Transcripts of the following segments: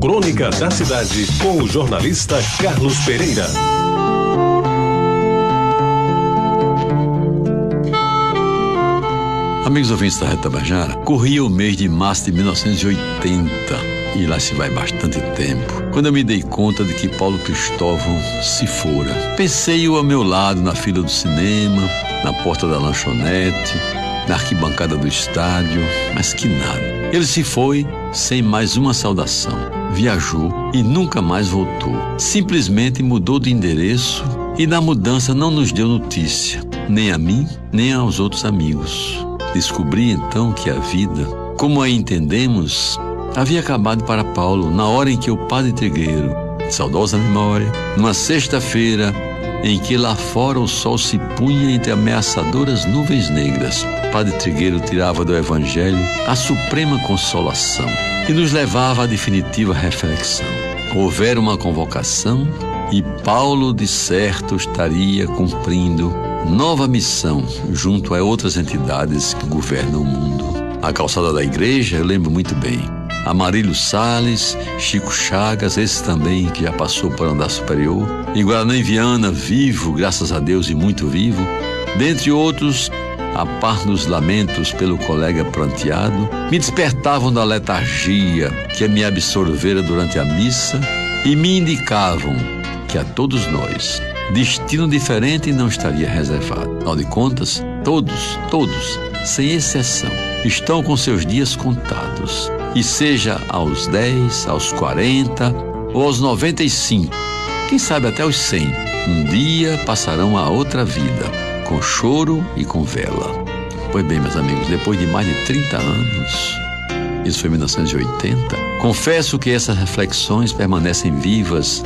Crônica da Cidade, com o jornalista Carlos Pereira. Amigos ouvintes da Reta Bajara, corria o mês de março de 1980 e lá se vai bastante tempo, quando eu me dei conta de que Paulo Cristóvão se fora. Pensei-o ao meu lado na fila do cinema, na porta da lanchonete, na arquibancada do estádio, mas que nada. Ele se foi sem mais uma saudação. Viajou e nunca mais voltou. Simplesmente mudou de endereço e na mudança não nos deu notícia, nem a mim, nem aos outros amigos. Descobri então que a vida, como a entendemos, havia acabado para Paulo na hora em que o padre Trigueiro, de saudosa memória, numa sexta-feira, em que lá fora o sol se punha entre ameaçadoras nuvens negras, Padre Trigueiro tirava do Evangelho a suprema consolação e nos levava à definitiva reflexão. Houvera uma convocação e Paulo, de certo, estaria cumprindo nova missão junto a outras entidades que governam o mundo. A calçada da igreja, eu lembro muito bem. Amarílio Sales, Chico Chagas, esse também que já passou para andar superior, e Guaraná Viana, vivo, graças a Deus e muito vivo, dentre outros, a par dos lamentos pelo colega pranteado, me despertavam da letargia que me absorvera durante a missa e me indicavam que a todos nós destino diferente não estaria reservado. Afinal de contas, todos, todos, sem exceção, estão com seus dias contados. E seja aos 10, aos 40 ou aos 95, quem sabe até os 100, um dia passarão a outra vida, com choro e com vela. Pois bem, meus amigos, depois de mais de 30 anos, isso foi em 1980, confesso que essas reflexões permanecem vivas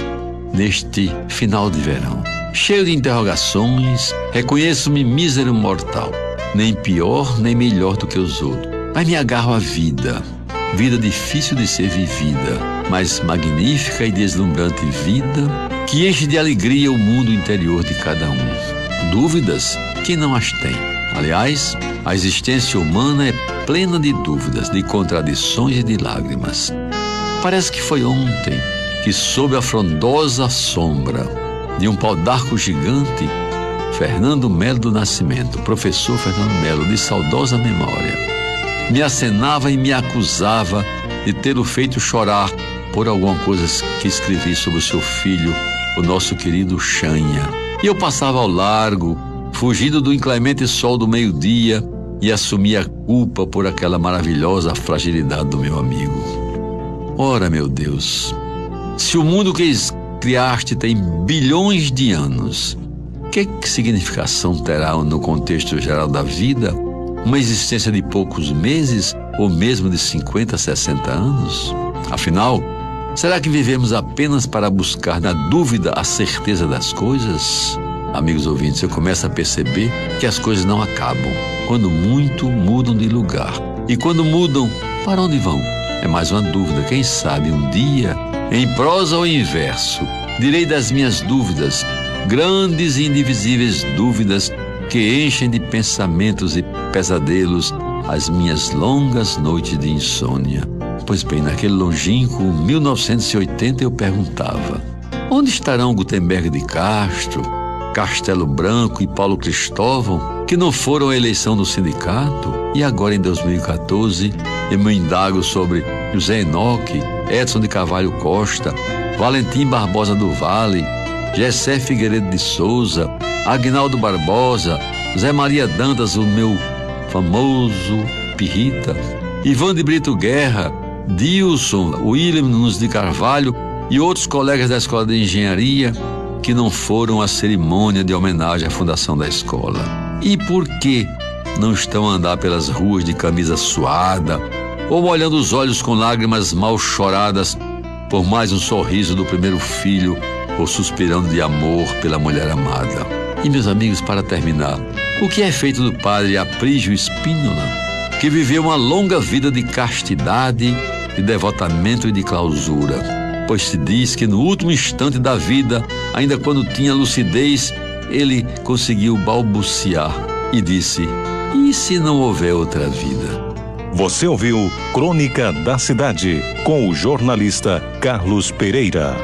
neste final de verão. Cheio de interrogações, reconheço-me mísero mortal, nem pior nem melhor do que os outros. Mas me agarro à vida, vida difícil de ser vivida, mas magnífica e deslumbrante vida que enche de alegria o mundo interior de cada um. Dúvidas? Quem não as tem? Aliás, a existência humana é plena de dúvidas, de contradições e de lágrimas. Parece que foi ontem que, sob a frondosa sombra de um pau d'arco gigante, Fernando Melo do Nascimento, professor Fernando Melo, de saudosa memória, me acenava e me acusava de ter o feito chorar por alguma coisa que escrevi sobre o seu filho, o nosso querido Chanha. E eu passava ao largo, fugindo do inclemente sol do meio-dia, e assumia a culpa por aquela maravilhosa fragilidade do meu amigo. Ora, meu Deus, se o mundo que criaste tem bilhões de anos, que, que significação terá no contexto geral da vida uma existência de poucos meses ou mesmo de 50, 60 anos? Afinal, será que vivemos apenas para buscar na dúvida a certeza das coisas? Amigos ouvintes, eu começo a perceber que as coisas não acabam. Quando muito, mudam de lugar. E quando mudam, para onde vão? É mais uma dúvida. Quem sabe um dia em prosa ou em verso, direi das minhas dúvidas, grandes e indivisíveis dúvidas que enchem de pensamentos e pesadelos as minhas longas noites de insônia. Pois bem, naquele longínquo 1980 eu perguntava: onde estarão Gutenberg de Castro, Castelo Branco e Paulo Cristóvão, que não foram à eleição do sindicato? E agora em 2014 eu me indago sobre José Enoque, Edson de Carvalho Costa, Valentim Barbosa do Vale, Gessé Figueiredo de Souza, Agnaldo Barbosa, Zé Maria Dantas, o meu famoso Pirrita, Ivan de Brito Guerra, Dilson, William Nunes de Carvalho e outros colegas da Escola de Engenharia que não foram à cerimônia de homenagem à fundação da escola. E por que não estão a andar pelas ruas de camisa suada, ou molhando os olhos com lágrimas mal choradas por mais um sorriso do primeiro filho, ou suspirando de amor pela mulher amada. E meus amigos, para terminar, o que é feito do padre Aprígio Espínola, que viveu uma longa vida de castidade, de devotamento e de clausura? Pois se diz que no último instante da vida, ainda quando tinha lucidez, ele conseguiu balbuciar e disse: E se não houver outra vida? Você ouviu Crônica da Cidade com o jornalista Carlos Pereira.